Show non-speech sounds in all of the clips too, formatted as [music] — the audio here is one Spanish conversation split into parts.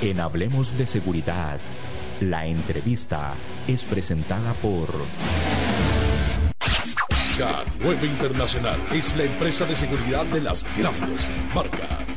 En Hablemos de Seguridad, la entrevista es presentada por... K9 Internacional es la empresa de seguridad de las grandes marcas.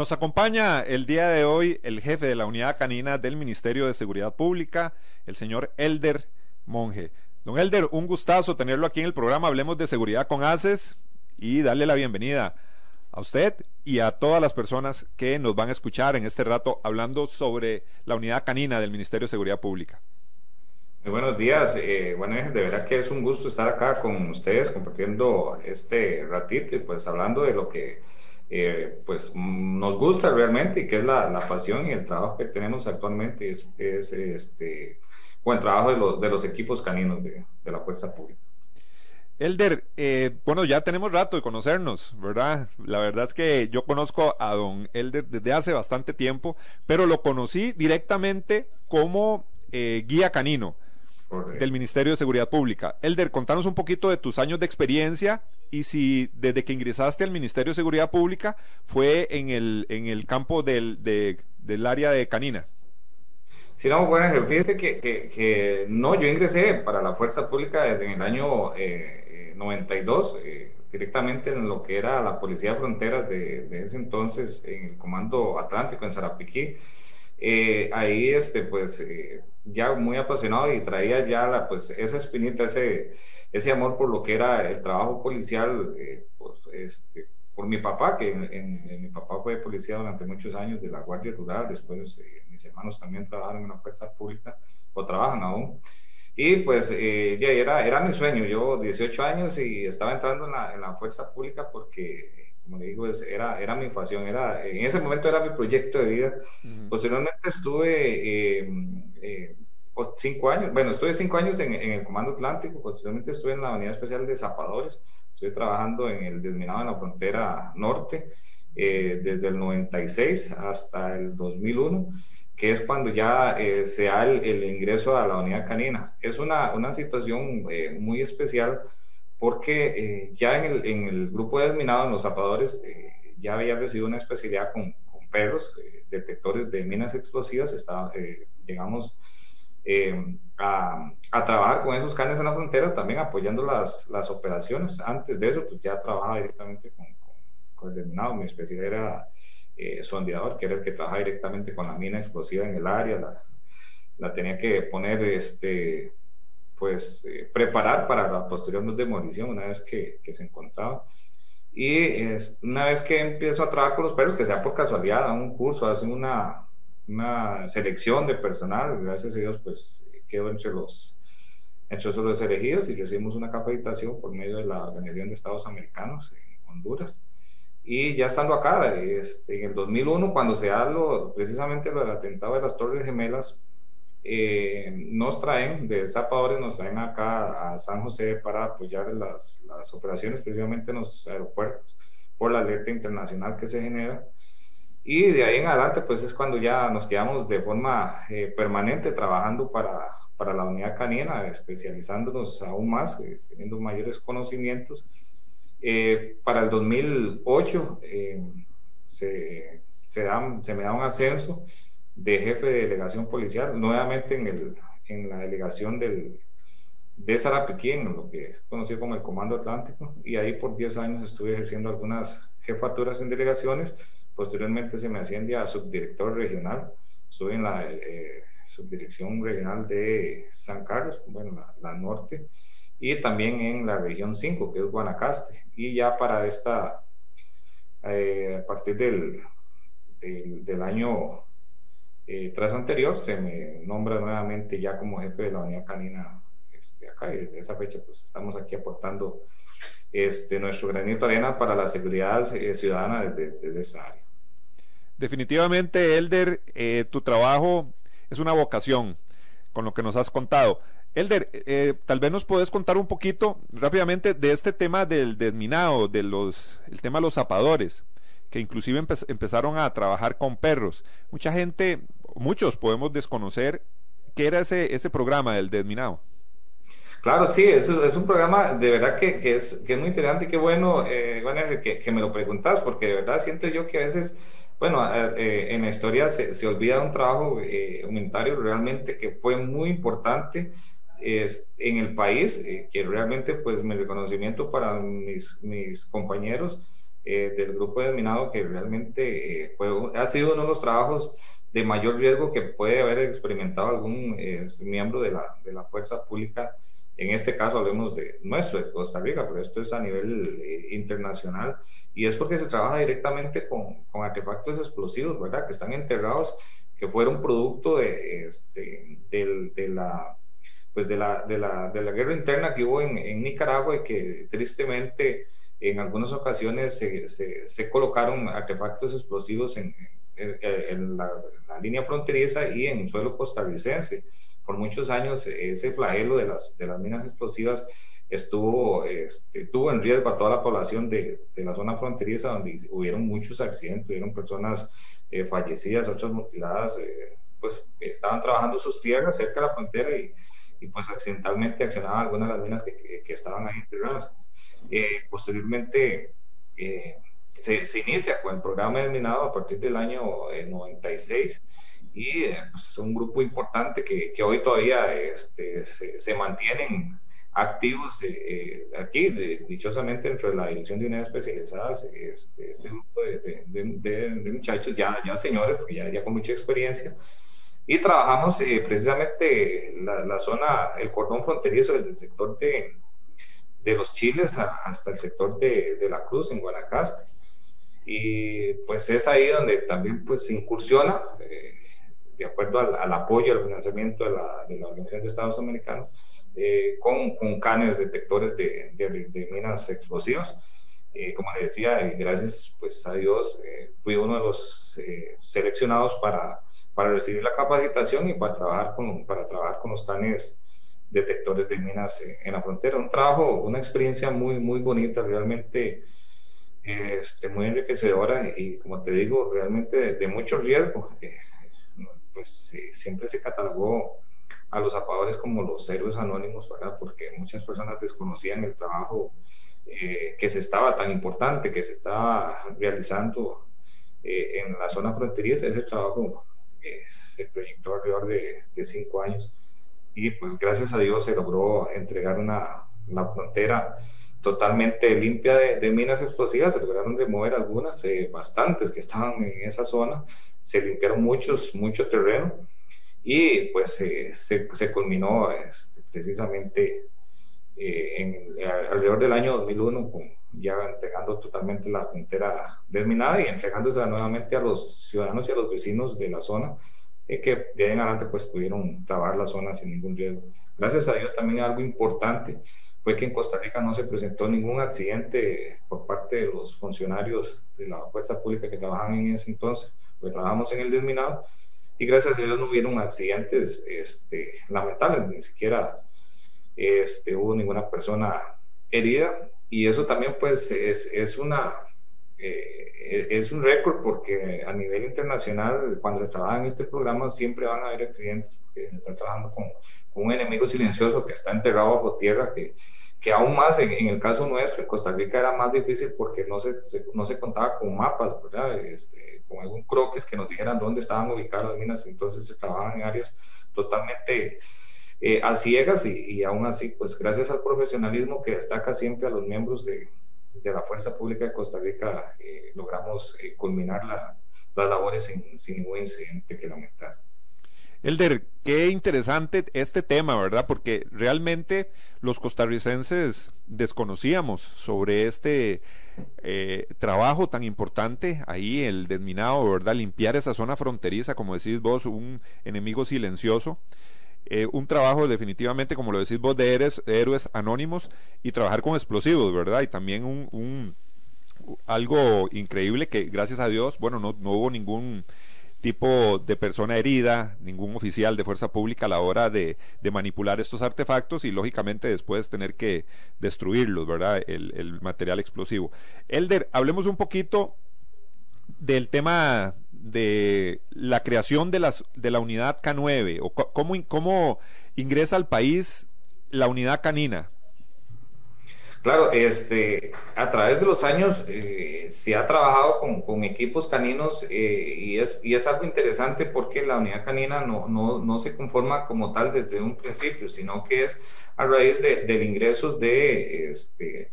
Nos acompaña el día de hoy el jefe de la unidad canina del Ministerio de Seguridad Pública, el señor Elder Monge. Don Elder, un gustazo tenerlo aquí en el programa Hablemos de Seguridad con ACES y darle la bienvenida a usted y a todas las personas que nos van a escuchar en este rato hablando sobre la unidad canina del Ministerio de Seguridad Pública. Muy buenos días. Eh, bueno, de verdad que es un gusto estar acá con ustedes compartiendo este ratito y pues hablando de lo que eh, pues nos gusta realmente y que es la, pasión y el trabajo que tenemos actualmente es, este buen trabajo de, los, de los equipos caninos de, la fuerza pública. Elder, eh, bueno, ya tenemos rato de conocernos, ¿verdad? La verdad es que yo conozco a don Elder desde hace bastante tiempo, pero lo conocí directamente como eh, guía canino del Ministerio de Seguridad Pública. Elder, contanos un poquito de tus años de experiencia y si desde que ingresaste al Ministerio de Seguridad Pública fue en el, en el campo del, del área de Canina. Sí, no, bueno, fíjese que, que, no, yo ingresé para la Fuerza Pública desde el año 92, eh, eh, directamente en lo que era la Policía de Fronteras de, de ese entonces, en el Comando Atlántico, en Sarapiquí. Eh, ahí, este, pues, ya muy apasionado y traía ya la, pues, esa espinita, ese, ese amor por lo que era el trabajo policial, eh, pues, este, por mi papá, que en, mi papá fue policía durante muchos años de la Guardia Rural, después eh, mis hermanos también trabajaron en la fuerza pública o trabajan aún. Y pues eh, ya era, era mi sueño, yo 18 años y estaba entrando en la, en la fuerza pública porque, como le digo, era, era mi pasión, era, en ese momento era mi proyecto de vida. Posteriormente estuve cinco años, bueno, estuve cinco años en, el Comando Atlántico, posteriormente estuve en la Unidad Especial de Zapadores, estuve trabajando en el desminado en la frontera norte eh, desde el 96 hasta el 2001, que es cuando ya eh, se da el, ingreso a la unidad canina. Es una, una situación eh, muy especial porque ya en el, en el, grupo de desminado, en los zapadores, ya había recibido una especialidad con, con perros, detectores de minas explosivas, estaba, llegamos eh, a, trabajar con esos canes en la frontera, también apoyando las, las operaciones. Antes de eso, pues ya trabajaba directamente con, con, el terminado. Mi especialidad era eh, sondeador, que era el que trabajaba directamente con la mina explosiva en el área. La, la tenía que poner, este, pues, eh, preparar para la posterior demolición una vez que, que se encontraba. Y una vez que empiezo a trabajar con los perros, que sea por casualidad, a un curso, hacen una, una selección de personal, gracias a Dios, pues quedó entre los, entre los elegidos y recibimos una capacitación por medio de la Organización de Estados Americanos en Honduras. Y ya estando acá, este, en el 2001, cuando se da lo, precisamente lo del atentado de las Torres Gemelas, eh, nos traen, de Zapadores, nos traen acá a San José para apoyar las, las operaciones, precisamente en los aeropuertos, por la alerta internacional que se genera. Y de ahí en adelante, pues es cuando ya nos quedamos de forma eh, permanente trabajando para, para, la unidad canina, especializándonos aún más, eh, teniendo mayores conocimientos. Eh, para el 2008 se, se, se, me da un ascenso de jefe de delegación policial, nuevamente en, el, en la delegación del, de Sarapiquín, lo que es conocido como el Comando Atlántico, y ahí por 10 años estuve ejerciendo algunas jefaturas en delegaciones Posteriormente se me asciende a subdirector regional. Estuve en la eh, subdirección regional de San Carlos, bueno, la, norte, y también en la región 5, que es Guanacaste. Y ya para esta, eh, a partir del, del, año eh, tras anterior, se me nombra nuevamente ya como jefe de la unidad canina este, acá. Y desde esa fecha, pues estamos aquí aportando este, nuestro granito de arena para la seguridad ciudadana desde, desde esa área. Definitivamente, Elder, eh, tu trabajo es una vocación con lo que nos has contado. Elder, eh, tal vez nos puedes contar un poquito rápidamente de este tema del desminado, de los, el tema de los zapadores, que inclusive empezaron a trabajar con perros. Mucha gente, muchos podemos desconocer qué era ese, ese programa del desminado. Claro, sí, es, es un programa de verdad que, es, que es muy interesante y qué bueno, eh, que, que, me lo preguntas, porque de verdad siento yo que a veces, bueno, eh, eh, en la historia se, se olvida un trabajo eh, humanitario realmente que fue muy importante en el país, eh, que realmente pues mi reconocimiento para mis, mis compañeros del grupo de Minado, que realmente fue, ha sido uno de los trabajos de mayor riesgo que puede haber experimentado algún miembro de la, de la fuerza pública en este caso hablemos de nuestro, de Costa Rica, pero esto es a nivel eh, internacional y es porque se trabaja directamente con, con, artefactos explosivos, ¿verdad? Que están enterrados, que fueron producto de, este, de la pues de la, de la, de la guerra interna que hubo en, en, Nicaragua y que tristemente en algunas ocasiones se, se, se colocaron artefactos explosivos en, en, la, la, línea fronteriza y en suelo costarricense por muchos años ese flagelo de las, de las minas explosivas estuvo, este, tuvo en riesgo a toda la población de, de, la zona fronteriza, donde hubieron muchos accidentes, hubieron personas eh, fallecidas, otras mutiladas, eh, pues estaban trabajando sus tierras cerca de la frontera y, y pues accidentalmente accionaban algunas de las minas que, que, estaban ahí enterradas. Eh, posteriormente se, se, inicia con el programa de minado a partir del año 96 y eh, pues, es un grupo importante que, que hoy todavía este, se, se, mantienen activos eh, eh aquí, de, dichosamente dentro de la Dirección de Unidades Especializadas, este, este grupo de, de, de, muchachos ya, ya señores, porque ya, ya con mucha experiencia, y trabajamos eh, precisamente la, la, zona, el cordón fronterizo desde el sector de, de los Chiles hasta el sector de, de la Cruz en Guanacaste. Y pues es ahí donde también pues se incursiona. Eh, de acuerdo al, al, apoyo, al financiamiento de la, de la Organización de Estados Americanos, eh, con, con, canes detectores de, de, de minas explosivas. Eh, como les decía, y gracias pues, a Dios, eh, fui uno de los eh, seleccionados para, para recibir la capacitación y para trabajar con, para trabajar con los canes detectores de minas en la frontera. Un trabajo, una experiencia muy, muy bonita, realmente este, muy enriquecedora y, como te digo, realmente de, de mucho riesgo pues eh, siempre se catalogó a los zapadores como los héroes anónimos, ¿verdad? Porque muchas personas desconocían el trabajo eh, que se estaba tan importante, que se estaba realizando eh, en la zona fronteriza. Ese trabajo eh, se proyectó alrededor de, de, cinco años y pues gracias a Dios se logró entregar una, una frontera totalmente limpia de, de, minas explosivas, se lograron remover algunas, eh, bastantes que estaban en esa zona, se limpiaron muchos, mucho terreno y pues eh, se, se, culminó este, precisamente eh, en, alrededor del año 2001 con, ya entregando totalmente la frontera desminada y entregándosela nuevamente a los ciudadanos y a los vecinos de la zona eh, que de ahí en adelante pues pudieron trabajar la zona sin ningún riesgo. Gracias a Dios también algo importante fue que en Costa Rica no se presentó ningún accidente por parte de los funcionarios de la fuerza pública que trabajan en ese entonces, porque trabajamos en el desminado, y gracias a Dios no hubieron accidentes este, lamentables, ni siquiera este, hubo ninguna persona herida, y eso también pues es, es una... Eh, es un récord porque a nivel internacional, cuando se trabaja en este programa, siempre van a haber accidentes porque se está trabajando con un enemigo silencioso que está enterrado bajo tierra, que, que aún más en, en, el caso nuestro, en Costa Rica era más difícil porque no se, se no se contaba con mapas, ¿verdad? Este, con algún croquis que nos dijeran dónde estaban ubicadas las minas, entonces se trabajaban en áreas totalmente eh, a ciegas y, y, aún así, pues gracias al profesionalismo que destaca siempre a los miembros de, de la Fuerza Pública de Costa Rica, eh, logramos eh, culminar la, las labores sin, sin ningún incidente que lamentar. Elder, qué interesante este tema, ¿verdad? Porque realmente los costarricenses desconocíamos sobre este eh, trabajo tan importante ahí, el desminado, ¿verdad? Limpiar esa zona fronteriza, como decís vos, un enemigo silencioso. Eh, un trabajo definitivamente, como lo decís vos, de héroes, héroes anónimos y trabajar con explosivos, ¿verdad? Y también un, un algo increíble que gracias a Dios, bueno, no, no hubo ningún tipo de persona herida, ningún oficial de fuerza pública a la hora de, manipular estos artefactos y lógicamente después tener que destruirlos, ¿verdad? El, el material explosivo. Elder, hablemos un poquito del tema de la creación de, las, de la unidad K9 o cómo, cómo ingresa al país la unidad canina. Claro, este, a través de los años eh, se ha trabajado con, equipos caninos eh, y, es, y es algo interesante porque la unidad canina no, no, no, se conforma como tal desde un principio, sino que es a raíz de, del ingreso de este,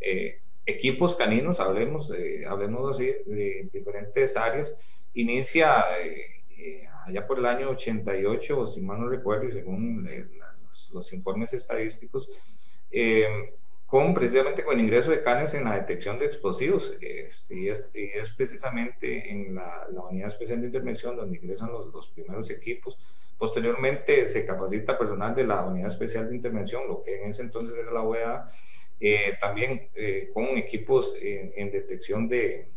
eh, equipos caninos, hablemos, hablemos así, de diferentes áreas. Inicia allá por el año 88, si mal no recuerdo, y según los, los, informes estadísticos, con precisamente con el ingreso de canes en la detección de explosivos. y, es, precisamente en la, Unidad Especial de Intervención donde ingresan los, primeros equipos. Posteriormente se capacita personal de la Unidad Especial de Intervención, lo que en ese entonces era la OEA, eh, también eh, con equipos en, detección de,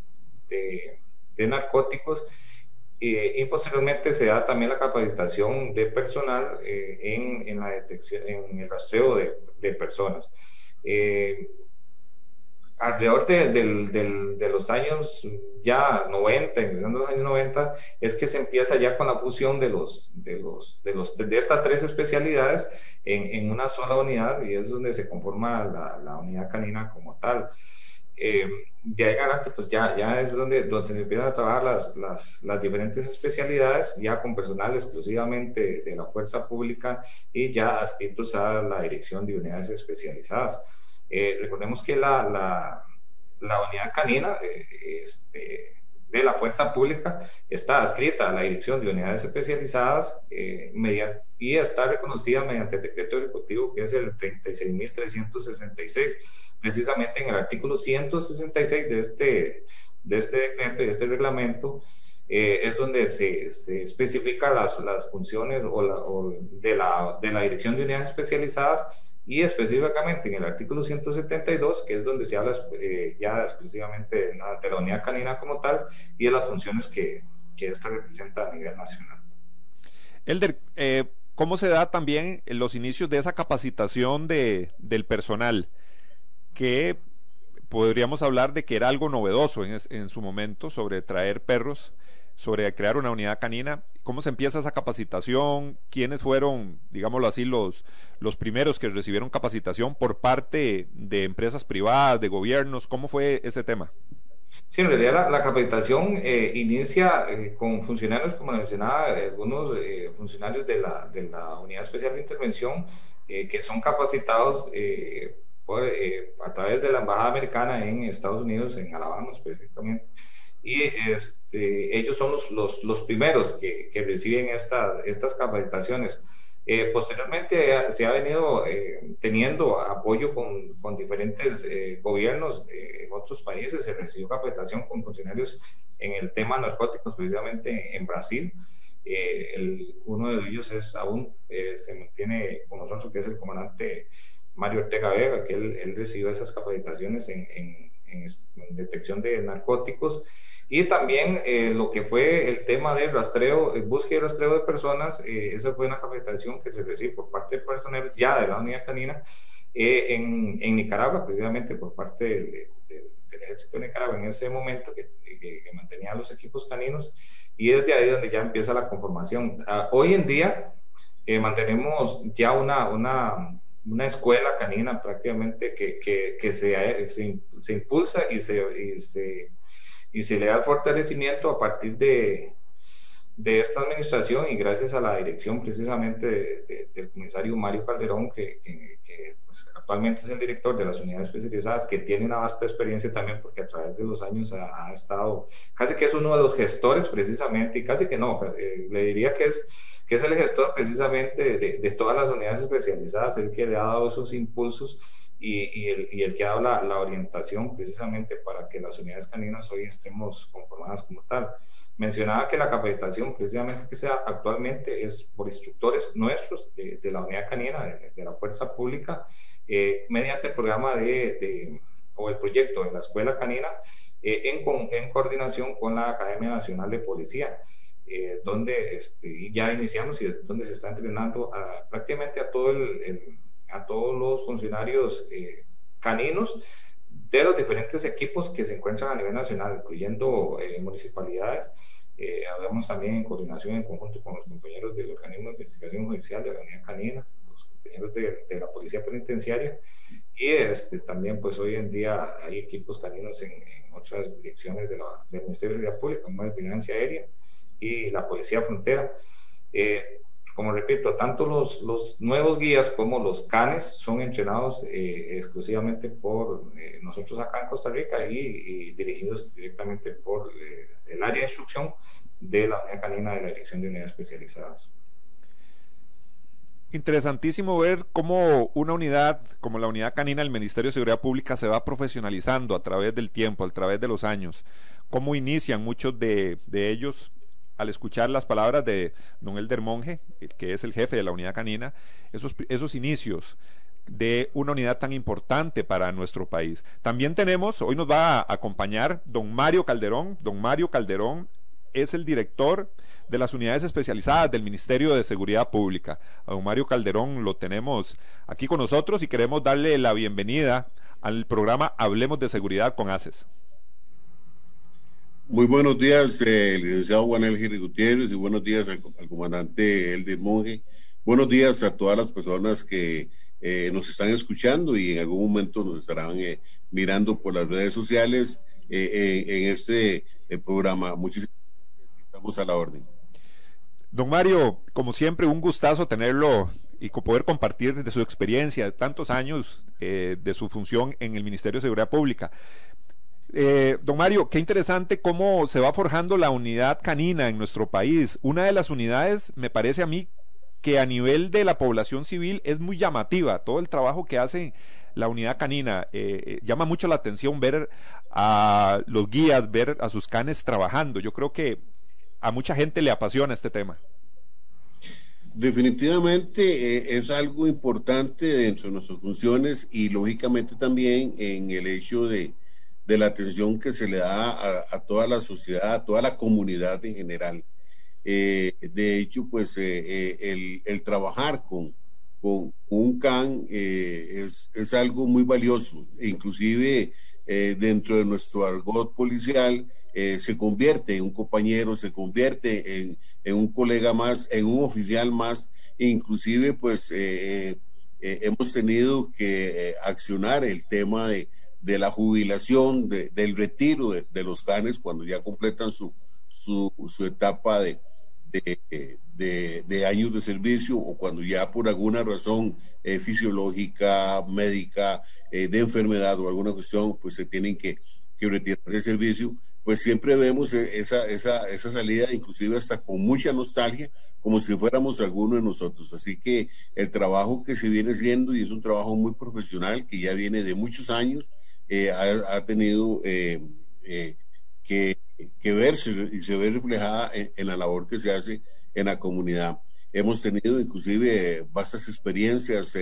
de, narcóticos. y posteriormente se da también la capacitación de personal eh, en, en, la detección, en el rastreo de, de personas. Eh, alrededor de, los años ya 90, empezando los años 90, es que se empieza ya con la fusión de, los, de, los, de, los, de estas tres especialidades en, una sola unidad y es donde se conforma la, unidad canina como tal. Eh, de ahí adelante, pues ya, ya es donde, donde se empiezan a trabajar las, las, las, diferentes especialidades, ya con personal exclusivamente de la fuerza pública y ya adscritos a la dirección de unidades especializadas. Eh, recordemos que la, la, la unidad canina eh, este, de la fuerza pública está adscrita a la dirección de unidades especializadas eh, y está reconocida mediante el decreto ejecutivo que es el 36.366 precisamente en el artículo 166 de este, de este decreto y de este reglamento, eh, es donde se, se especifica las, las funciones o, la, o de, la, de la Dirección de Unidades Especializadas y específicamente en el artículo 172, que es donde se habla eh, ya exclusivamente de la, de canina como tal y de las funciones que, que esta representa a nivel nacional. Elder, eh, ¿cómo se da también los inicios de esa capacitación de, del personal? que podríamos hablar de que era algo novedoso en, su momento sobre traer perros, sobre crear una unidad canina. ¿Cómo se empieza esa capacitación? ¿Quiénes fueron, digámoslo así, los, los primeros que recibieron capacitación por parte de empresas privadas, de gobiernos? ¿Cómo fue ese tema? Sí, en realidad la, capacitación eh, inicia eh, con funcionarios, como mencionaba, algunos eh, funcionarios de la, de la Unidad Especial de Intervención que son capacitados eh, a través de la Embajada Americana en Estados Unidos, en Alabama específicamente. Y este, ellos son los, los, los primeros que, que reciben esta, estas capacitaciones. Eh, posteriormente se ha venido eh, teniendo apoyo con, con diferentes gobiernos en otros países. Se recibió capacitación con funcionarios en el tema narcóticos, precisamente en Brasil. El, uno de ellos es aún, se mantiene con nosotros, que es el comandante Mario Ortega Vega, que él, recibió esas capacitaciones en, detección de narcóticos. Y también eh, lo que fue el tema del rastreo, el búsqueda y rastreo de personas, eh, esa fue una capacitación que se recibió por parte de personal ya de la unidad canina eh, en, Nicaragua, precisamente por parte del, ejército de Nicaragua en ese momento que, mantenía los equipos caninos y es de ahí donde ya empieza la conformación. Ah, hoy en día mantenemos ya una, una una escuela canina prácticamente que, que, que se, se, impulsa y se, y se, y, se, le da el fortalecimiento a partir de, de esta administración y gracias a la dirección precisamente del comisario Mario Calderón, que, pues, actualmente es el director de las unidades especializadas, que tiene una vasta experiencia también porque a través de los años ha, estado, casi que es uno de los gestores precisamente, y casi que no, eh, le diría que es que es el gestor precisamente de, todas las unidades especializadas, el que le ha dado esos impulsos y, el, que ha dado la, orientación precisamente para que las unidades caninas hoy estemos conformadas como tal. Mencionaba que la capacitación precisamente que sea actualmente es por instructores nuestros de, la unidad canina, de, la fuerza pública, eh, mediante el programa de, o el proyecto de la escuela canina eh, en, en coordinación con la Academia Nacional de Policía. Eh, donde este, ya iniciamos y donde se está entrenando a, prácticamente a, todo el, a todos los funcionarios eh, caninos de los diferentes equipos que se encuentran a nivel nacional, incluyendo eh, municipalidades. hablamos también en coordinación en conjunto con los compañeros del organismo de investigación judicial de la Unidad Canina, los compañeros de, de la Policía Penitenciaria y este, también pues hoy en día hay equipos caninos en, otras direcciones de la, del Ministerio de la Pública, como la Vigilancia Aérea, y la Policía Frontera. Eh, como repito, tanto los, los, nuevos guías como los canes son entrenados eh, exclusivamente por eh, nosotros acá en Costa Rica y, dirigidos directamente por el área de instrucción de la unidad canina de la Dirección de Unidades Especializadas. Interesantísimo ver cómo una unidad como la unidad canina del Ministerio de Seguridad Pública se va profesionalizando a través del tiempo, a través de los años, cómo inician muchos de, de ellos al escuchar las palabras de don Elder Monge, que es el jefe de la unidad canina, esos, esos inicios de una unidad tan importante para nuestro país. También tenemos, hoy nos va a acompañar don Mario Calderón. Don Mario Calderón es el director de las unidades especializadas del Ministerio de Seguridad Pública. A don Mario Calderón lo tenemos aquí con nosotros y queremos darle la bienvenida al programa Hablemos de Seguridad con ACES. Muy buenos días, eh, licenciado Juan Elgir Gutiérrez, y buenos días al, comandante Elder Monge. Buenos días a todas las personas que eh, nos están escuchando y en algún momento nos estarán eh, mirando por las redes sociales en este programa. Muchísimas gracias, estamos a la orden. Don Mario, como siempre, un gustazo tenerlo y poder compartir de su experiencia de tantos años de su función en el Ministerio de Seguridad Pública. Eh, don Mario, qué interesante cómo se va forjando la unidad canina en nuestro país. Una de las unidades, me parece a mí, que a nivel de la población civil es muy llamativa. Todo el trabajo que hace la unidad canina eh, eh, llama mucho la atención ver a los guías, ver a sus canes trabajando. Yo creo que a mucha gente le apasiona este tema. Definitivamente es algo importante dentro de nuestras funciones y lógicamente también en el hecho de, de la atención que se le da a, toda la sociedad, a toda la comunidad en general. Eh, de hecho, pues eh, eh, el, trabajar con, con un CAN es, es, algo muy valioso, inclusive dentro de nuestro argot policial se convierte en un compañero, se convierte en, un colega más, en un oficial más, inclusive pues hemos tenido que accionar el tema de de la jubilación, del retiro de, los canes cuando ya completan su, su, etapa de, de, años de servicio o cuando ya por alguna razón eh, fisiológica, médica, eh, de enfermedad o alguna cuestión, pues se tienen que, que retirar del servicio, pues siempre vemos e, esa, esa, esa salida, inclusive hasta con mucha nostalgia, como si fuéramos alguno de nosotros. Así que el trabajo que se viene haciendo, y es un trabajo muy profesional, que ya viene de muchos años, eh, ha, tenido eh, eh, que, verse y se ve reflejada en, la labor que se hace en la comunidad. Hemos tenido inclusive vastas experiencias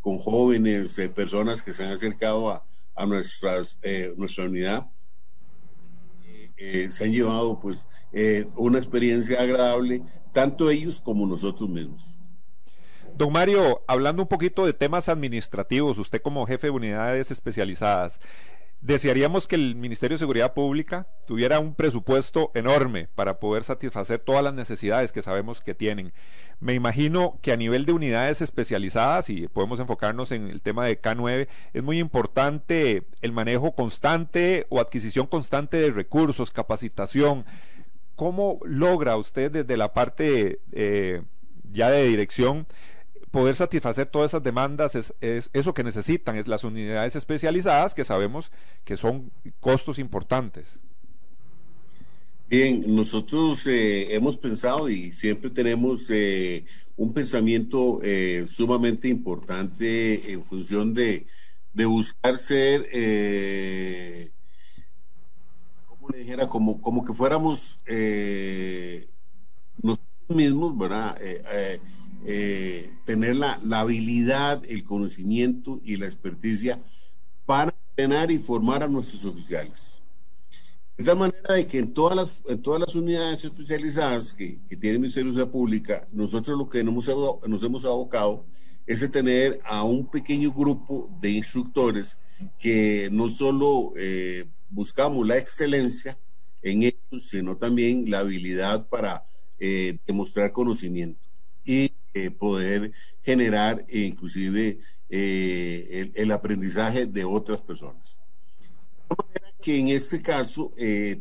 con jóvenes, personas que se han acercado a, nuestra unidad. se han llevado pues una experiencia agradable, tanto ellos como nosotros mismos. Don Mario, hablando un poquito de temas administrativos, usted como jefe de unidades especializadas, desearíamos que el Ministerio de Seguridad Pública tuviera un presupuesto enorme para poder satisfacer todas las necesidades que sabemos que tienen. Me imagino que a nivel de unidades especializadas, y podemos enfocarnos en el tema de K9, es muy importante el manejo constante o adquisición constante de recursos, capacitación. ¿Cómo logra usted desde la parte eh, ya de dirección poder satisfacer todas esas demandas es, eso que necesitan, es las unidades especializadas que sabemos que son costos importantes. Bien, nosotros eh, hemos pensado y siempre tenemos eh, un pensamiento eh, sumamente importante en función de, de buscar ser, como le dijera, como, como que fuéramos nosotros mismos, ¿verdad? Eh, tener la, habilidad, el conocimiento y la experticia para entrenar y formar a nuestros oficiales. De tal manera de que en todas las, en todas las unidades especializadas que, que tiene el Ministerio de Seguridad Pública, nosotros lo que nos hemos, nos hemos abocado es de tener a un pequeño grupo de instructores que no solo eh, buscamos la excelencia en ellos, sino también la habilidad para eh, demostrar conocimiento eh, poder generar inclusive el, el, aprendizaje de otras personas. De que en este caso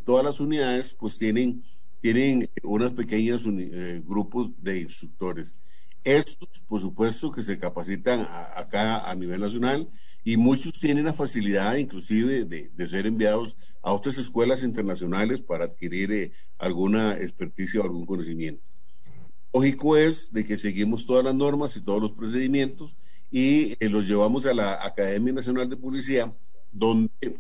todas las unidades pues tienen, tienen unas pequeñas grupos de instructores. Estos, por supuesto, que se capacitan acá a nivel nacional y muchos tienen la facilidad inclusive de, ser enviados a otras escuelas internacionales para adquirir eh, alguna experticia o algún conocimiento. Lógico es de que seguimos todas las normas y todos los procedimientos y eh, los llevamos a la Academia Nacional de Policía, donde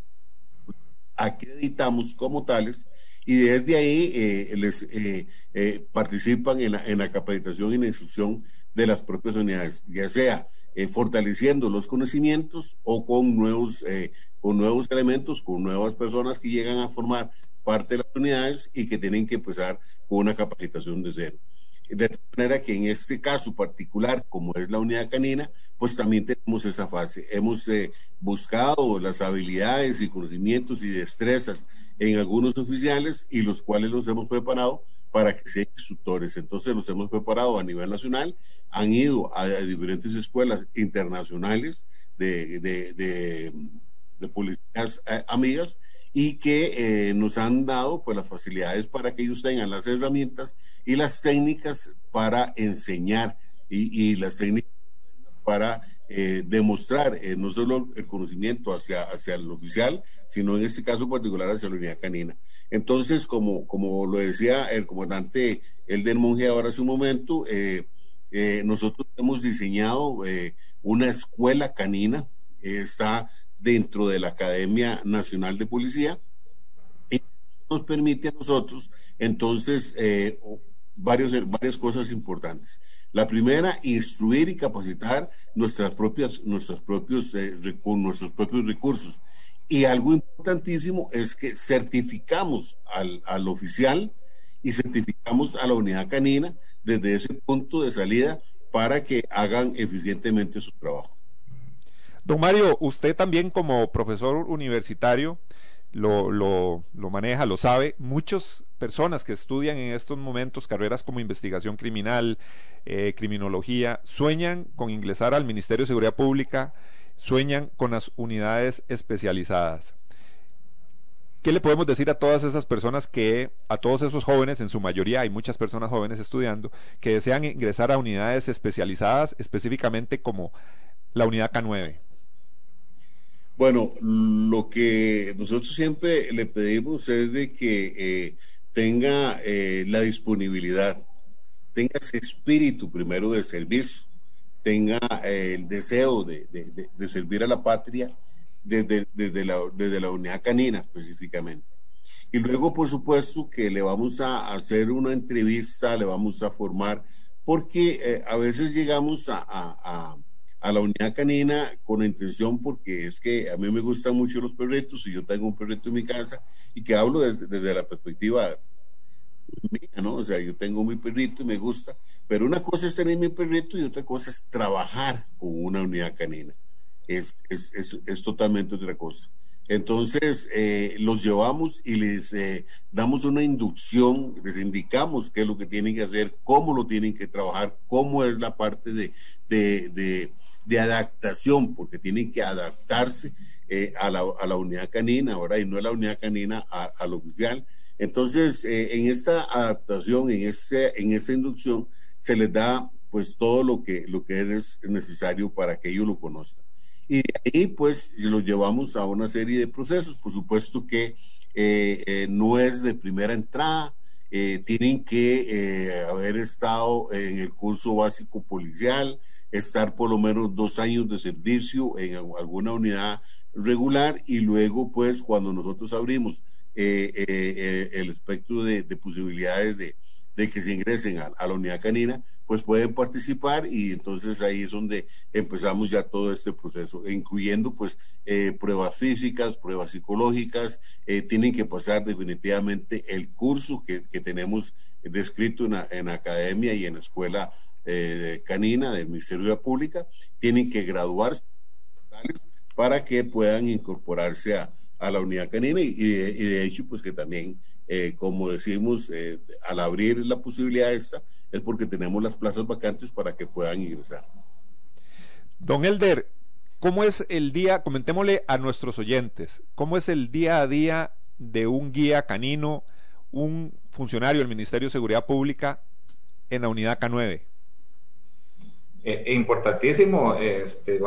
acreditamos como tales y desde ahí eh, les participan en la, en la capacitación y la instrucción de las propias unidades, ya sea eh, fortaleciendo los conocimientos o con nuevos, eh, con nuevos elementos, con nuevas personas que llegan a formar parte de las unidades y que tienen que empezar con una capacitación de cero. De manera que en este caso particular, como es la unidad canina, pues también tenemos esa fase. Hemos eh, buscado las habilidades y conocimientos y destrezas en algunos oficiales y los cuales los hemos preparado para que sean instructores. Entonces los hemos preparado a nivel nacional han ido a, diferentes escuelas internacionales de, de, policías eh, amigas y que eh, nos han dado pues las facilidades para que ellos tengan las herramientas y las técnicas para enseñar y, las técnicas para eh, demostrar no solo el conocimiento hacia, hacia el oficial, sino en este caso particular hacia la unidad canina. Entonces, como, como lo decía el comandante Elden Monge ahora hace un momento, eh, eh, nosotros hemos diseñado eh, una escuela canina, está dentro de la Academia Nacional de Policía y nos permite a nosotros entonces eh, varios, varias cosas importantes. La primera, instruir y capacitar nuestras propias, nuestros propios, con nuestros propios recursos. Y algo importantísimo es que certificamos al, al oficial y certificamos a la unidad canina desde ese punto de salida para que hagan eficientemente su trabajo. Don Mario, usted también como profesor universitario lo, lo, lo, maneja, lo sabe. Muchas personas que estudian en estos momentos carreras como investigación criminal, eh, criminología, sueñan con ingresar al Ministerio de Seguridad Pública, sueñan con las unidades especializadas. ¿Qué le podemos decir a todas esas personas que, a todos esos jóvenes, en su mayoría hay muchas personas jóvenes estudiando, que desean ingresar a unidades especializadas, específicamente como la unidad K9? Bueno, lo que nosotros siempre le pedimos es de que eh, tenga eh, la disponibilidad, tenga ese espíritu primero de servicio, tenga eh, el deseo de, servir a la patria desde, la, desde la unidad canina específicamente. Y luego, por supuesto, que le vamos a hacer una entrevista, le vamos a formar, porque a veces llegamos a, la unidad canina con intención, porque es que a mí me gustan mucho los perritos y yo tengo un perrito en mi casa y que hablo desde, la perspectiva mía, ¿no? O sea, yo tengo mi perrito y me gusta, pero una cosa es tener mi perrito y otra cosa es trabajar con una unidad canina es, es, es, es totalmente otra cosa. Entonces, eh, los llevamos y les eh, damos una inducción, les indicamos qué es lo que tienen que hacer, cómo lo tienen que trabajar, cómo es la parte de, de adaptación, porque tienen que adaptarse eh, a, la, a, la, unidad canina, ahora y no a la unidad canina, a, a lo oficial. Entonces, en esta adaptación, en, este, en esta inducción, se les da pues todo lo que, lo que es necesario para que ellos lo conozcan. Y de ahí, pues, lo llevamos a una serie de procesos. Por supuesto que eh, eh, no es de primera entrada, eh, tienen que haber estado en el curso básico policial, estar por lo menos dos años de servicio en alguna unidad regular y luego, pues, cuando nosotros abrimos el espectro de, posibilidades de, que se ingresen a, la unidad canina, pues pueden participar y entonces ahí es donde empezamos ya todo este proceso, incluyendo pues eh, pruebas físicas, pruebas psicológicas, eh, tienen que pasar definitivamente el curso que, tenemos descrito en, en academia y en la escuela eh, canina del Ministerio de Pública, tienen que graduarse para que puedan incorporarse a, la unidad canina y, de, hecho pues que también, como decimos, al abrir la posibilidad esta, es porque tenemos las plazas vacantes para que puedan ingresar. Don Elder, ¿cómo es el día, comentémosle a nuestros oyentes, cómo es el día a día de un guía canino, un funcionario del Ministerio de Seguridad Pública en la unidad K9? Eh, importantísimo, este,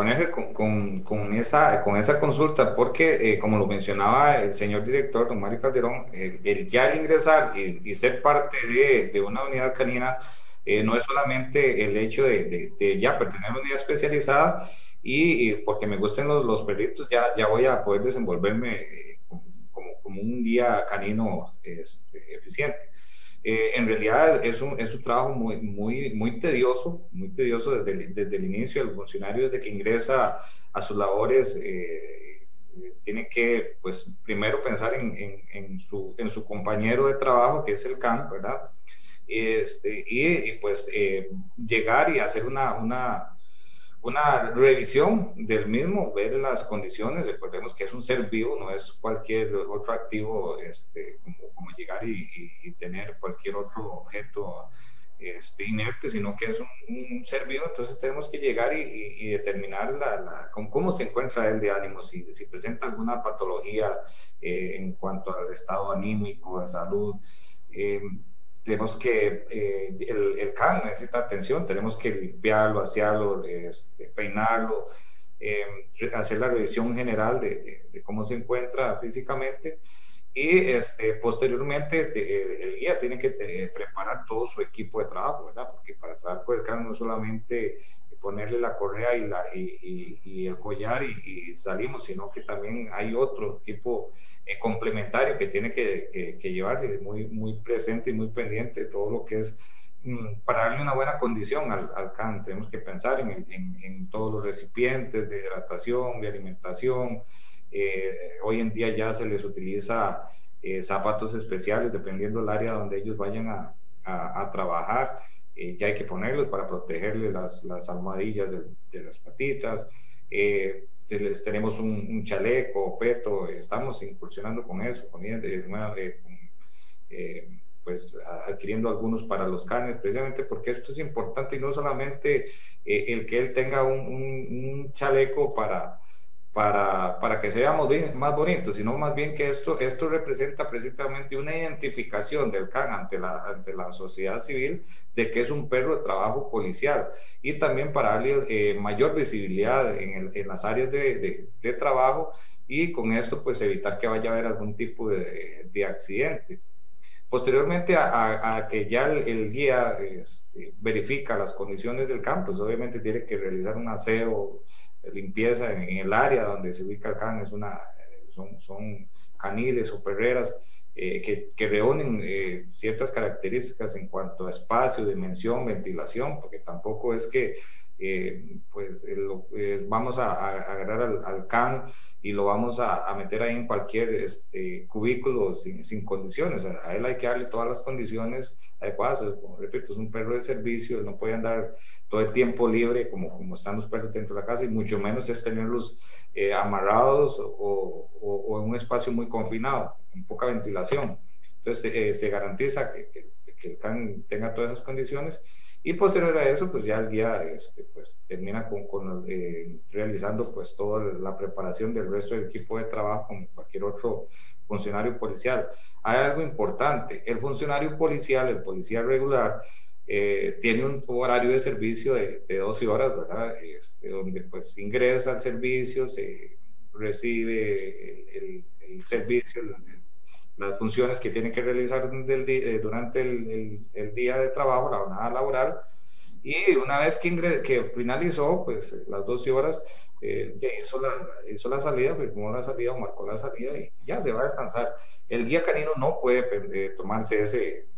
con, con, esa, con esa consulta, porque eh, como lo mencionaba el señor director, don Mario Calderón, el, ya al ingresar y, ser parte de, de, una unidad canina eh, no es solamente el hecho de, de, ya pertenecer a una unidad especializada y, porque me gusten los, los perritos, ya, ya voy a poder desenvolverme como, como, un guía canino este, eficiente. Eh, en realidad es un, es un trabajo muy, muy, muy tedioso, muy tedioso desde el, desde el inicio. El funcionario desde que ingresa a sus labores eh, tiene que, pues, primero pensar en, en, su, en su compañero de trabajo, que es el CAN, ¿verdad? Este, y, pues eh, llegar y hacer una, una, una revisión del mismo, ver las condiciones, recordemos que es un ser vivo, no es cualquier otro activo este, como, como llegar y, tener cualquier otro objeto este, inerte, sino que es un, ser vivo, entonces tenemos que llegar y, determinar la, cómo, se encuentra él de ánimo, si, si presenta alguna patología eh, en cuanto al estado anímico, de salud. Eh, tenemos que, eh, el, el, can necesita atención, tenemos que limpiarlo, asearlo, este, peinarlo, em, hacer la revisión general de, de, cómo se encuentra físicamente y este, posteriormente el guía tiene que preparar todo su equipo de trabajo, ¿verdad? Porque para trabajar con el can no solamente ponerle la correa y, la, y, y, el collar y, salimos, sino que también hay otro tipo eh, complementario que tiene que, que, llevarse muy, muy presente y muy pendiente todo lo que es mm, para darle una buena condición al, al can. Tenemos que pensar en, en, en, todos los recipientes de hidratación, de alimentación. Eh, hoy en día ya se les utiliza eh, zapatos especiales dependiendo del área donde ellos vayan a, a, a trabajar. Eh, ya hay que ponerlos para protegerle las, las almohadillas de, las patitas. Eh, les tenemos un, chaleco, peto, estamos incursionando con eso, con, eh, pues adquiriendo algunos para los canes, precisamente porque esto es importante y no solamente el que él tenga un, un chaleco para, para, para que seamos bien, más bonitos, sino más bien que esto, esto representa precisamente una identificación del CAN ante la, ante la sociedad civil de que es un perro de trabajo policial y también para darle eh, mayor visibilidad en, en, las áreas de, de, trabajo y con esto pues evitar que vaya a haber algún tipo de, de accidente. Posteriormente a, a, que ya el, guía este, verifica las condiciones del campo, pues obviamente tiene que realizar un aseo limpieza en, el área donde se ubica el can, es una, son, son caniles o perreras eh, que, que, reúnen eh, ciertas características en cuanto a espacio, dimensión, ventilación, porque tampoco es que eh, pues vamos a, agarrar al, can y lo vamos a, meter ahí en cualquier este, cubículo sin, sin, condiciones. A, él hay que darle todas las condiciones adecuadas. Como repito, es un perro de servicio, no puede andar todo el tiempo libre como, como están los perros dentro de la casa y mucho menos es tenerlos eh, amarrados o, o, en un espacio muy confinado, con poca ventilación. Entonces eh, se garantiza que, que, el can tenga todas esas condiciones y posterior a eso pues ya el guía este, pues, termina con, con eh, realizando pues toda la preparación del resto del equipo de trabajo como cualquier otro funcionario policial. Hay algo importante, el funcionario policial, el policía regular, eh, tiene un horario de servicio de, de 12 horas, ¿verdad? Este, donde pues ingresa al servicio, se recibe el, el, servicio, las funciones que tiene que realizar del, eh, durante el, el, día de trabajo, la jornada laboral, y una vez que, que finalizó, pues las 12 horas, eh, hizo la, hizo la salida, firmó la salida o marcó la salida y ya se va a descansar. El guía canino no puede tomarse ese,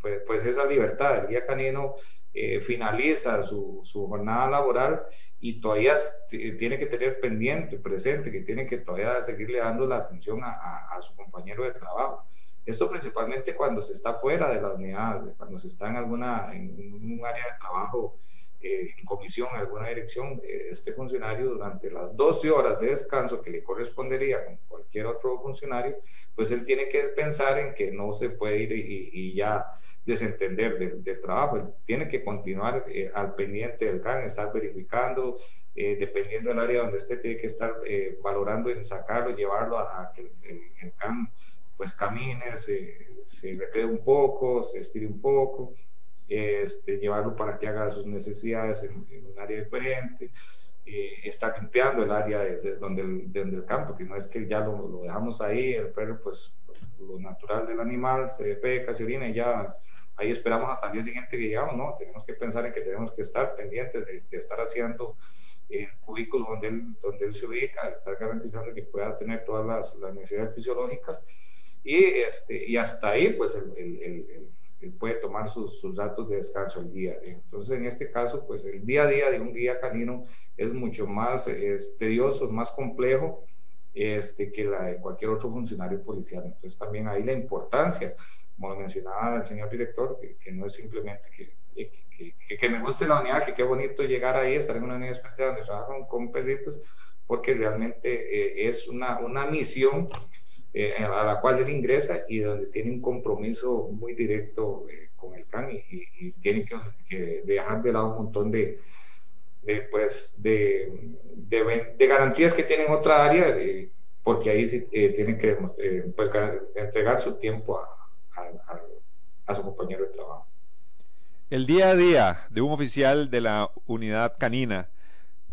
pues, pues, esa libertad. El guía canino eh, finaliza su, su, jornada laboral y todavía tiene que tener pendiente, presente, que tiene que todavía seguirle dando la atención a, a, su compañero de trabajo. Esto principalmente cuando se está fuera de la unidad, cuando se está en, alguna, en un área de trabajo eh, en comisión, en alguna dirección, eh, este funcionario durante las 12 horas de descanso que le correspondería con cualquier otro funcionario, pues él tiene que pensar en que no se puede ir y, ya desentender del, trabajo, él tiene que continuar eh, al pendiente del CAN, estar verificando, dependiendo del área donde esté, tiene que estar valorando en sacarlo, llevarlo a, que el, CAN pues camine, se, se recree un poco, se estire un poco, este, llevarlo para que haga sus necesidades en, un área diferente, eh, limpiando el área de, donde, el, donde, el, campo, que no es que ya lo, lo, dejamos ahí, el perro, pues lo natural del animal, se peca, se orina y ya ahí esperamos hasta el día siguiente que llegamos, ¿no? Tenemos que pensar en que tenemos que estar pendientes de, estar haciendo el cubículo donde él, donde él se ubica, estar garantizando que pueda tener todas las, las necesidades fisiológicas y, este, y hasta ahí, pues el, el puede tomar sus, sus, datos de descanso al día. Entonces, en este caso, pues el día a día de un guía canino es mucho más es, tedioso, más complejo este, que la de cualquier otro funcionario policial. Entonces, también ahí la importancia, como lo mencionaba el señor director, que, no es simplemente que, que, que, me guste la unidad, que qué bonito llegar ahí, estar en una unidad especial donde trabajan con perritos, porque realmente eh, es una, una misión eh, a la cual él ingresa y donde tiene un compromiso muy directo eh, con el CAN y, tiene que, dejar de lado un montón de, de pues, de, de, garantías que tiene en otra área, eh, porque ahí sí tiene que pues, entregar su tiempo a, a, a su compañero de trabajo. El día a día de un oficial de la unidad canina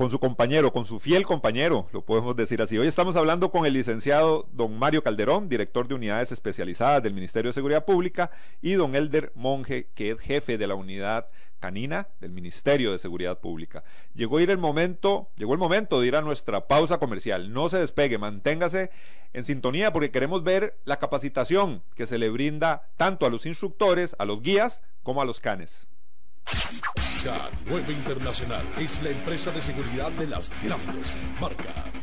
con su compañero, con su fiel compañero, lo podemos decir así. Hoy estamos hablando con el licenciado don Mario Calderón, director de unidades especializadas del Ministerio de Seguridad Pública, y don Elder Monge, que es jefe de la unidad canina del Ministerio de Seguridad Pública. Llegó a ir el momento, llegó el momento de ir a nuestra pausa comercial. No se despegue, manténgase en sintonía porque queremos ver la capacitación que se le brinda tanto a los instructores, a los guías, como a los canes. K9 Internacional es la empresa de seguridad de las grandes marcas.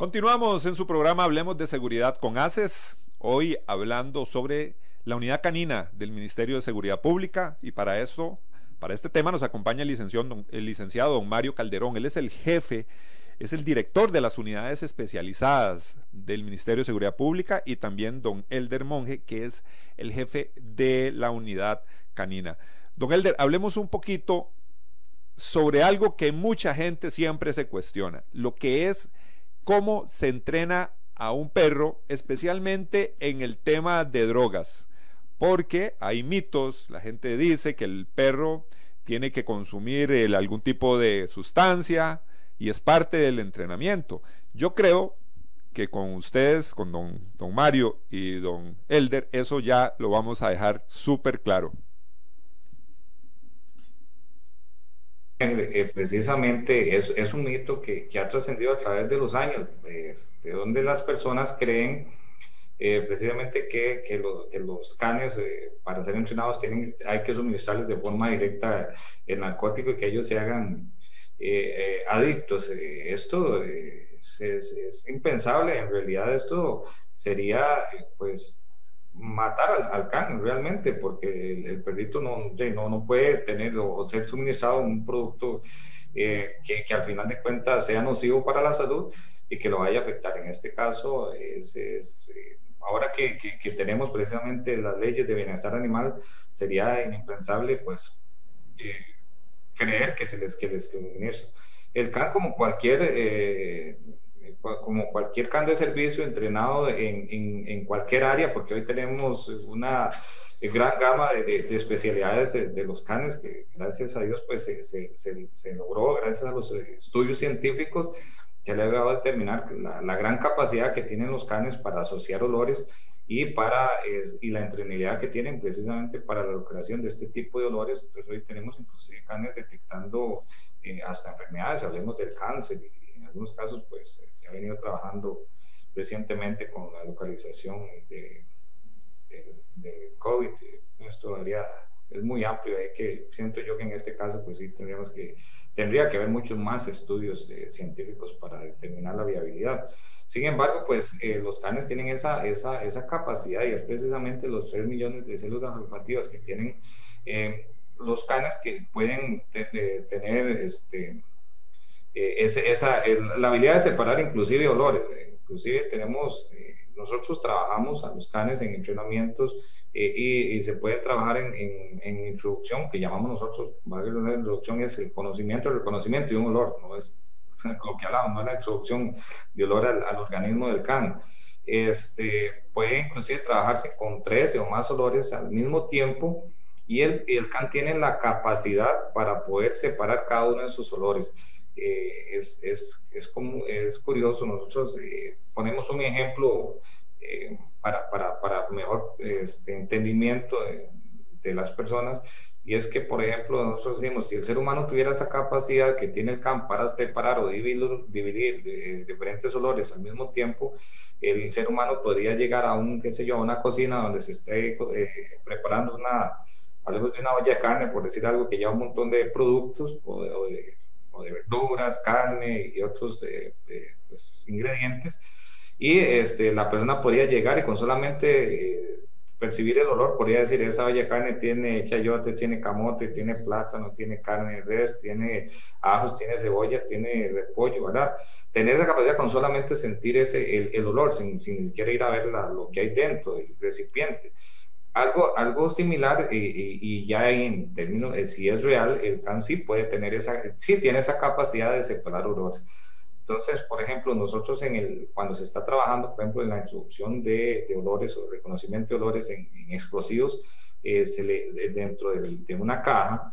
Continuamos en su programa Hablemos de Seguridad con ACES, hoy hablando sobre la unidad canina del Ministerio de Seguridad Pública y para eso, para este tema nos acompaña el licenciado, el licenciado don Mario Calderón, él es el jefe, es el director de las unidades especializadas del Ministerio de Seguridad Pública y también don Elder Monge, que es el jefe de la unidad canina. Don Elder, hablemos un poquito sobre algo que mucha gente siempre se cuestiona, lo que es cómo se entrena a un perro, especialmente en el tema de drogas, porque hay mitos, la gente dice que el perro tiene que consumir algún tipo de sustancia y es parte del entrenamiento. Yo creo que con ustedes, con don, don Mario y don Elder, eso ya lo vamos a dejar súper claro. Eh, precisamente es, es, un mito que, que, ha trascendido a través de los años, este, donde las personas creen eh, precisamente que, que, los canes eh, para ser entrenados tienen, hay que suministrarles de forma directa el narcótico y que ellos se hagan adictos. esto es, es, impensable, en realidad esto sería pues matar al, can realmente, porque el, perrito no, no, no, puede tener o, ser suministrado un producto eh, que, que, al final de cuentas sea nocivo para la salud y que lo vaya a afectar. En este caso, es, es eh, ahora que, que, tenemos precisamente las leyes de bienestar animal, sería impensable pues eh, creer que se les, que les suministra. El can, como cualquier como cualquier can de servicio entrenado en, en, en, cualquier área, porque hoy tenemos una gran gama de, especialidades de, los canes, que gracias a Dios pues se, se, logró, gracias a los estudios científicos, que le ha logrado determinar la, la, gran capacidad que tienen los canes para asociar olores y, para, y la entrenabilidad que tienen precisamente para la localización de este tipo de olores. Entonces hoy tenemos inclusive canes detectando eh, hasta enfermedades, hablemos del cáncer, y algunos casos pues se ha venido trabajando recientemente con la localización de, de, COVID. Esto haría, es muy amplio, hay que, siento yo que en este caso pues sí tendríamos que, tendría que haber muchos más estudios eh, científicos para determinar la viabilidad. Sin embargo, pues eh, los canes tienen esa, esa, esa, capacidad y es precisamente los 3 millones de células olfativas que tienen eh, los canes que pueden tener este, esa, la habilidad de separar inclusive olores. Inclusive tenemos nosotros trabajamos a los canes en entrenamientos eh, y, se puede trabajar en, en, introducción, que llamamos nosotros, la introducción es el conocimiento, el reconocimiento y un olor, no es [laughs] lo que hablamos, no es la introducción de olor al, organismo del can. Este, puede inclusive trabajarse con 13 o más olores al mismo tiempo y el, el can tiene la capacidad para poder separar cada uno de sus olores. Eh, es, es, es, como, es curioso, nosotros eh, ponemos un ejemplo eh, para, para, para, mejor este, entendimiento de, las personas, y es que, por ejemplo, nosotros decimos, si el ser humano tuviera esa capacidad que tiene el CAM para separar o dividir, dividir diferentes olores al mismo tiempo, el ser humano podría llegar a un, qué sé yo, a una cocina donde se esté preparando una, hablemos de una olla de carne, por decir algo, que lleva un montón de productos verduras, carne y otros pues, ingredientes. Y este, la persona podría llegar y con solamente eh, percibir el olor, podría decir, esa olla carne tiene chayote, tiene camote, tiene plátano, tiene carne de res, tiene ajos, tiene cebolla, tiene repollo, ¿verdad? Tener esa capacidad con solamente sentir ese, el, el olor, sin, sin, siquiera ir a ver lo que hay dentro del recipiente. Algo, algo similar, y, ya en términos, eh, si es real, el CAN sí puede tener esa, sí tiene esa capacidad de separar olores. Entonces, por ejemplo, nosotros en el, cuando se está trabajando, por ejemplo, en la introducción de, olores o reconocimiento de olores en, explosivos, eh, se le, dentro de, una caja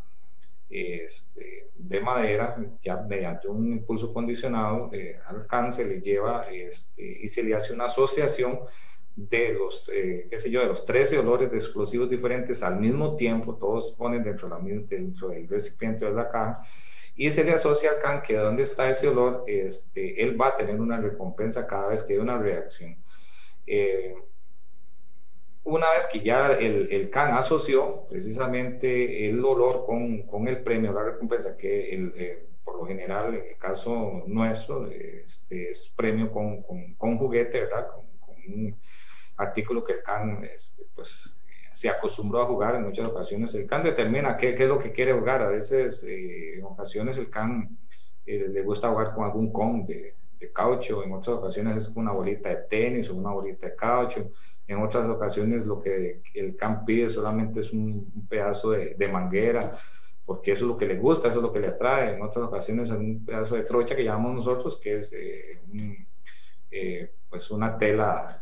este, de madera, ya mediante un impulso condicionado eh, al CAN se le lleva este, y se le hace una asociación de los, eh, qué sé yo, de los 13 olores de explosivos diferentes al mismo tiempo, todos ponen dentro, la, del recipiente de la caja, y se le asocia al can que donde está ese olor, este, él va a tener una recompensa cada vez que hay una reacción. Eh, una vez que ya el, el, can asoció precisamente el olor con, con el premio, la recompensa, que el, eh, por lo general, en el caso nuestro, este, es premio con, con, con juguete, ¿verdad? Artículo que el CAN este, pues, se acostumbró a jugar en muchas ocasiones. El CAN determina qué, qué es lo que quiere jugar. A veces, eh, en ocasiones, el CAN eh, le gusta jugar con algún con de, de, caucho, en otras ocasiones es con una bolita de tenis o una bolita de caucho. En otras ocasiones lo que el CAN pide solamente es un, pedazo de, de, manguera, porque eso es lo que le gusta, eso es lo que le atrae. En otras ocasiones es un pedazo de trocha que llamamos nosotros, que es eh, pues una tela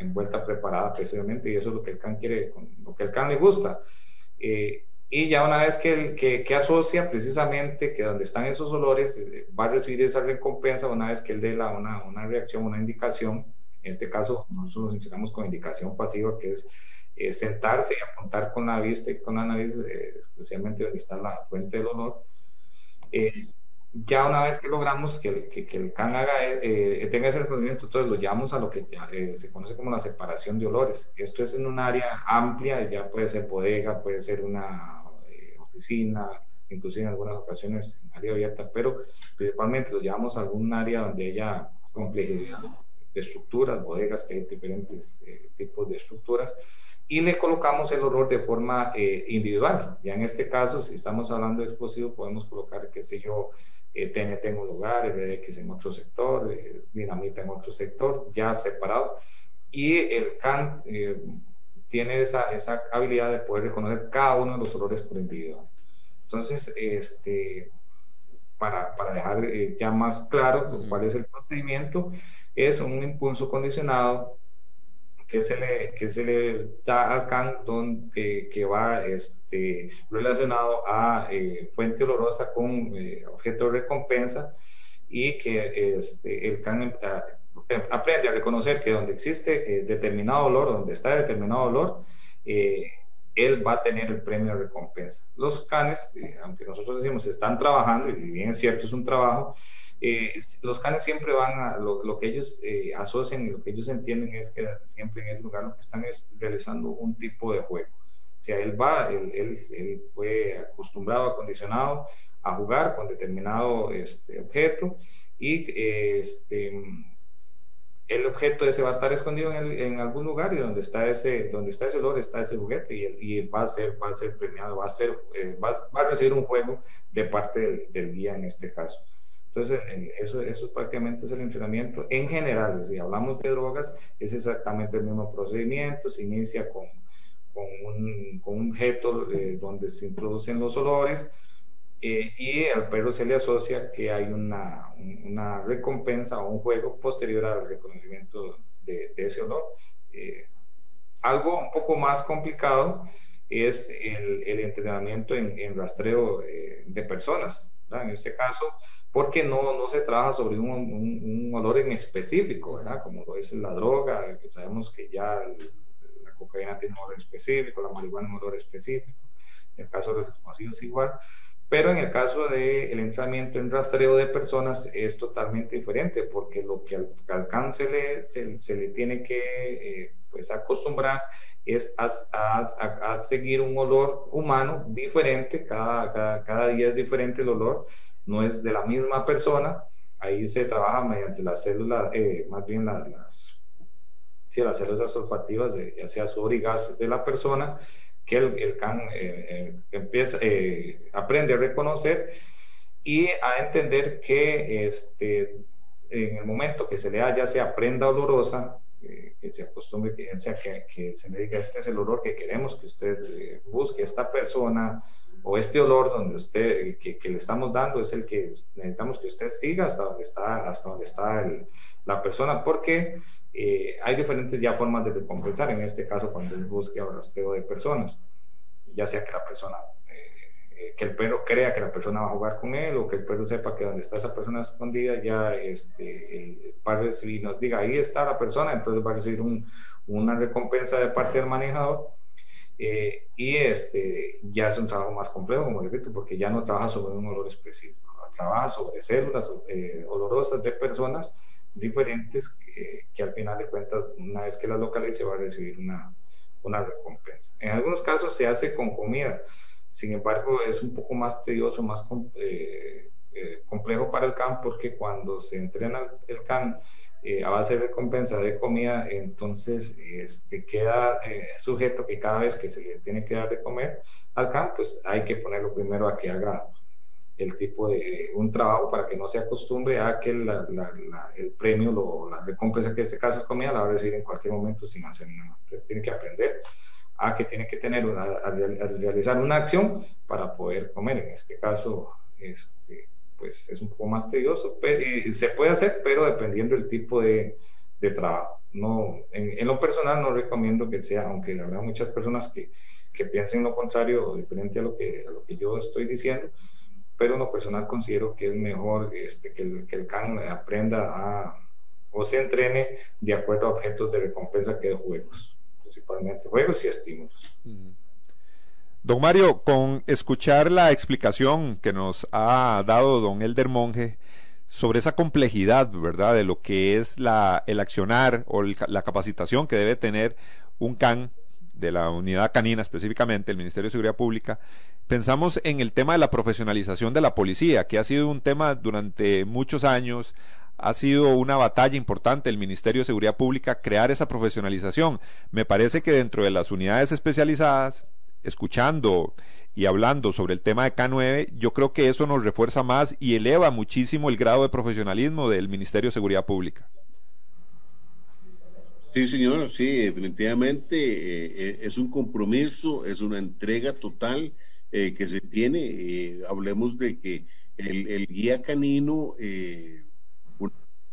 envuelta, preparada precisamente, y eso es lo que el can quiere, lo que el can le gusta. Eh, y ya una vez que, que, que, asocia precisamente que donde están esos olores, eh, va a recibir esa recompensa una vez que él dé la, una, una, reacción, una indicación. En este caso, nosotros nos con indicación pasiva, que es sentarse y apuntar con la vista y con la nariz, eh, especialmente donde está la fuente del olor ya una vez que logramos que, que, el can haga, eh, tenga ese reconocimiento, entonces lo llevamos a lo que eh, se conoce como la separación de olores. Esto es en un área amplia, ya puede ser bodega, puede ser una eh, oficina, inclusive en algunas ocasiones en área abierta, pero principalmente lo llevamos a algún área donde haya complejidad de estructuras, bodegas, que hay diferentes tipos de estructuras, y le colocamos el olor de forma individual. Ya en este caso, si estamos hablando de explosivo, podemos colocar, qué sé yo, TNT en un lugar, RX en otro sector, eh, dinamita en otro sector, ya separado. Y el CAN eh, tiene esa, esa, habilidad de poder reconocer cada uno de los olores por individual. Entonces, este, para, para dejar eh, ya más claro cuál es el procedimiento, es un impulso condicionado que se le, que se le da al CAN que, va este, relacionado a eh, fuente olorosa con eh, objeto de recompensa y que este, el CAN ah, aprende a reconocer que donde existe eh, determinado olor, donde está determinado olor, él va a tener el premio de recompensa. Los canes, aunque nosotros decimos están trabajando, y bien es cierto, es un trabajo, eh, los canes siempre van a lo, que ellos eh, asocian y lo que ellos entienden es que siempre en ese lugar lo que están es realizando un tipo de juego. O sea, él va, él, él, fue acostumbrado, acondicionado a jugar con determinado este, objeto y este, el objeto ese va a estar escondido en, algún lugar y donde está ese, donde está ese olor está ese juguete y, y va, a ser, va a ser premiado, va a, ser, eh, va, a recibir un juego de parte del, del guía en este caso. Entonces, eso, eso prácticamente es el entrenamiento en general. Si hablamos de drogas, es exactamente el mismo procedimiento. Se inicia con, con, un, con un objeto eh, donde se introducen los olores eh, y al perro se le asocia que hay una, una, recompensa o un juego posterior al reconocimiento de, ese olor. Eh, algo un poco más complicado es el, el entrenamiento en, en rastreo de personas. En este caso, porque no, no se trabaja sobre un, un, olor en específico, ¿verdad? Como lo es la droga, que sabemos que ya la cocaína tiene un olor específico, la marihuana un olor específico, en el caso de los explosivos igual, pero en el caso del el entrenamiento en rastreo de personas es totalmente diferente, porque lo que al, alcance se, se, le tiene que eh, pues acostumbrar es a, a, a, seguir un olor humano diferente, cada, cada, cada día es diferente el olor, no es de la misma persona, ahí se trabaja mediante las células, eh, más bien las, sí, las células olfativas, de, ya sea sudor y gas de la persona, que el, can eh, eh, empieza, aprende a reconocer y a entender que este, en el momento que se le da ya sea prenda olorosa, que se acostumbre, que, sea que, que, se le diga, este es el olor que queremos que usted busque, esta persona o este olor donde usted, que, le estamos dando es el que necesitamos que usted siga hasta donde está, hasta donde está la persona, porque eh, hay diferentes ya formas de recompensar, en este caso cuando él busque rastreo de personas, ya sea que la persona, que el perro crea que la persona va a jugar con él o que el perro sepa que donde está esa persona escondida ya este, va a recibir, nos diga, ahí está la persona, entonces va a recibir una recompensa de parte del manejador eh, y este, ya es un trabajo más complejo, como repito, porque ya no trabaja sobre un olor específico, trabaja sobre células eh, olorosas de personas diferentes que, al final de cuentas, una vez que las localice, va a recibir una, una recompensa. En algunos casos se hace con comida, sin embargo, es un poco más tedioso, más eh, complejo para el CAN, porque cuando se entrena el CAN, eh, a base de recompensa de comida, entonces este, queda eh, sujeto que cada vez que se le tiene que dar de comer al campo, pues hay que ponerlo primero a que haga el tipo de un trabajo para que no se acostumbre a que el premio, lo, la recompensa que en este caso es comida, la va a recibir en cualquier momento sin hacer nada. Entonces tiene que aprender a que tiene que tener una, a, realizar una acción para poder comer. En este caso, este, pues es un poco más tedioso. se puede hacer, pero dependiendo del tipo de, de trabajo. No, en, lo personal no recomiendo que sea, aunque habrá muchas personas que, que piensen lo contrario o diferente a lo, que, a lo que yo estoy diciendo, pero en lo personal considero que es mejor este, que, el, que el can aprenda a, o se entrene de acuerdo a objetos de recompensa que de juegos, principalmente juegos y estímulos. Don Mario, con escuchar la explicación que nos ha dado don Elder Monge sobre esa complejidad, ¿verdad?, de lo que es la, el accionar o la capacitación que debe tener un CAN de la unidad canina específicamente, el Ministerio de Seguridad Pública, pensamos en el tema de la profesionalización de la policía, que ha sido un tema durante muchos años, ha sido una batalla importante el Ministerio de Seguridad Pública crear esa profesionalización. Me parece que dentro de las unidades especializadas escuchando y hablando sobre el tema de K9, yo creo que eso nos refuerza más y eleva muchísimo el grado de profesionalismo del Ministerio de Seguridad Pública. Sí, señor, sí, definitivamente eh, eh, es un compromiso, es una entrega total eh, que se tiene. hablemos de que el, guía canino,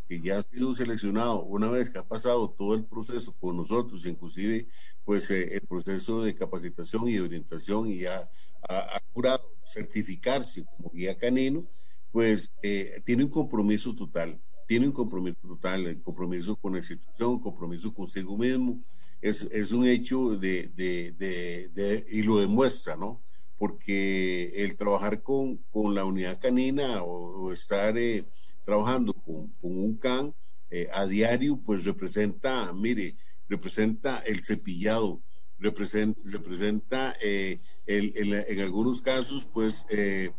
que ya ha sido seleccionado, una vez que ha pasado todo el proceso con nosotros, inclusive pues eh, el proceso de capacitación y de orientación y ya ha, curado certificarse como guía canino, pues eh, tiene un compromiso total, tiene un compromiso total, el compromiso con la institución, compromiso consigo mismo, es, es un hecho de, de, de, y lo demuestra, ¿no? Porque el trabajar con, con la unidad canina o, estar eh, trabajando con, un can eh, a diario, pues representa, mire, representa el cepillado, representa, representa eh, el, en algunos casos, pues, eh,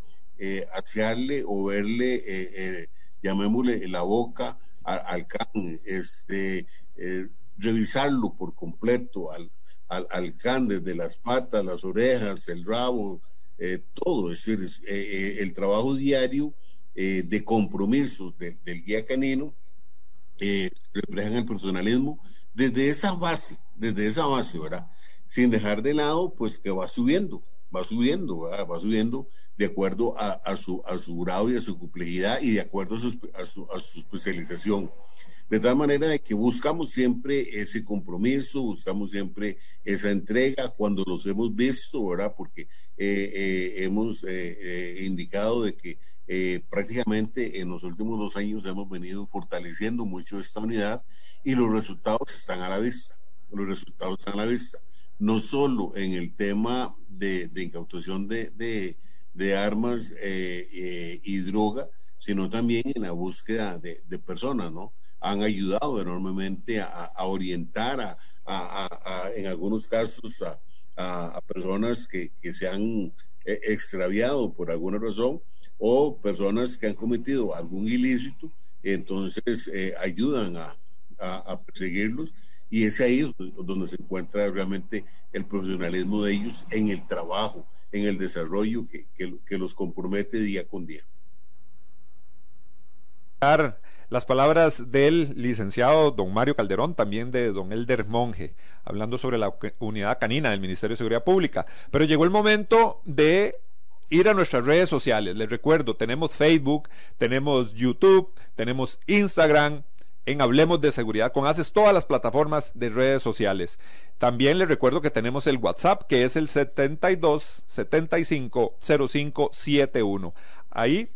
o verle, llamémosle, la boca al, can, este, revisarlo por completo al, al, al, can, desde las patas, las orejas, el rabo, eh, todo, es decir, eh, eh, el trabajo diario de compromiso del guía canino reflejan el personalismo desde esa base, desde esa base, ¿verdad? Sin dejar de lado, pues que va subiendo, va subiendo, va subiendo de acuerdo a, a, su, a su grado y a su complejidad y de acuerdo a su, a su, a su especialización. De tal manera de que buscamos siempre ese compromiso, buscamos siempre esa entrega cuando los hemos visto, ¿verdad? Porque eh, eh, hemos eh, indicado de que prácticamente en los últimos dos años hemos venido fortaleciendo mucho esta unidad y los resultados están a la vista. Los resultados están a la vista. No solo en el tema de, incautación de, armas y droga, sino también en la búsqueda de, personas, ¿no? han ayudado enormemente a, orientar, a, en algunos casos, a, personas que, se han eh, extraviado por alguna razón o personas que han cometido algún ilícito, entonces eh, ayudan a, perseguirlos y es ahí donde se encuentra realmente el profesionalismo de ellos en el trabajo, en el desarrollo que, que los compromete día con día las palabras del licenciado don Mario Calderón, también de don Elder Monge, hablando sobre la unidad canina del Ministerio de Seguridad Pública. Pero llegó el momento de ir a nuestras redes sociales. Les recuerdo, tenemos Facebook, tenemos YouTube, tenemos Instagram, en Hablemos de Seguridad con Haces todas las plataformas de redes sociales. También les recuerdo que tenemos el WhatsApp que es el 72 75 05 71. Ahí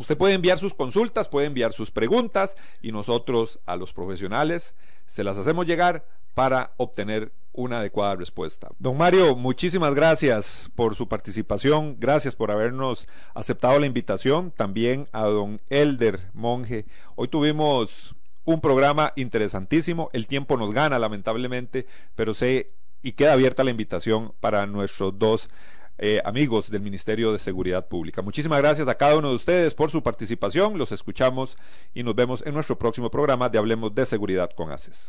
Usted puede enviar sus consultas, puede enviar sus preguntas y nosotros a los profesionales se las hacemos llegar para obtener una adecuada respuesta. Don Mario, muchísimas gracias por su participación, gracias por habernos aceptado la invitación, también a don Elder Monje. Hoy tuvimos un programa interesantísimo, el tiempo nos gana lamentablemente, pero sé y queda abierta la invitación para nuestros dos eh, amigos del Ministerio de Seguridad Pública. Muchísimas gracias a cada uno de ustedes por su participación. Los escuchamos y nos vemos en nuestro próximo programa de Hablemos de Seguridad con ACES.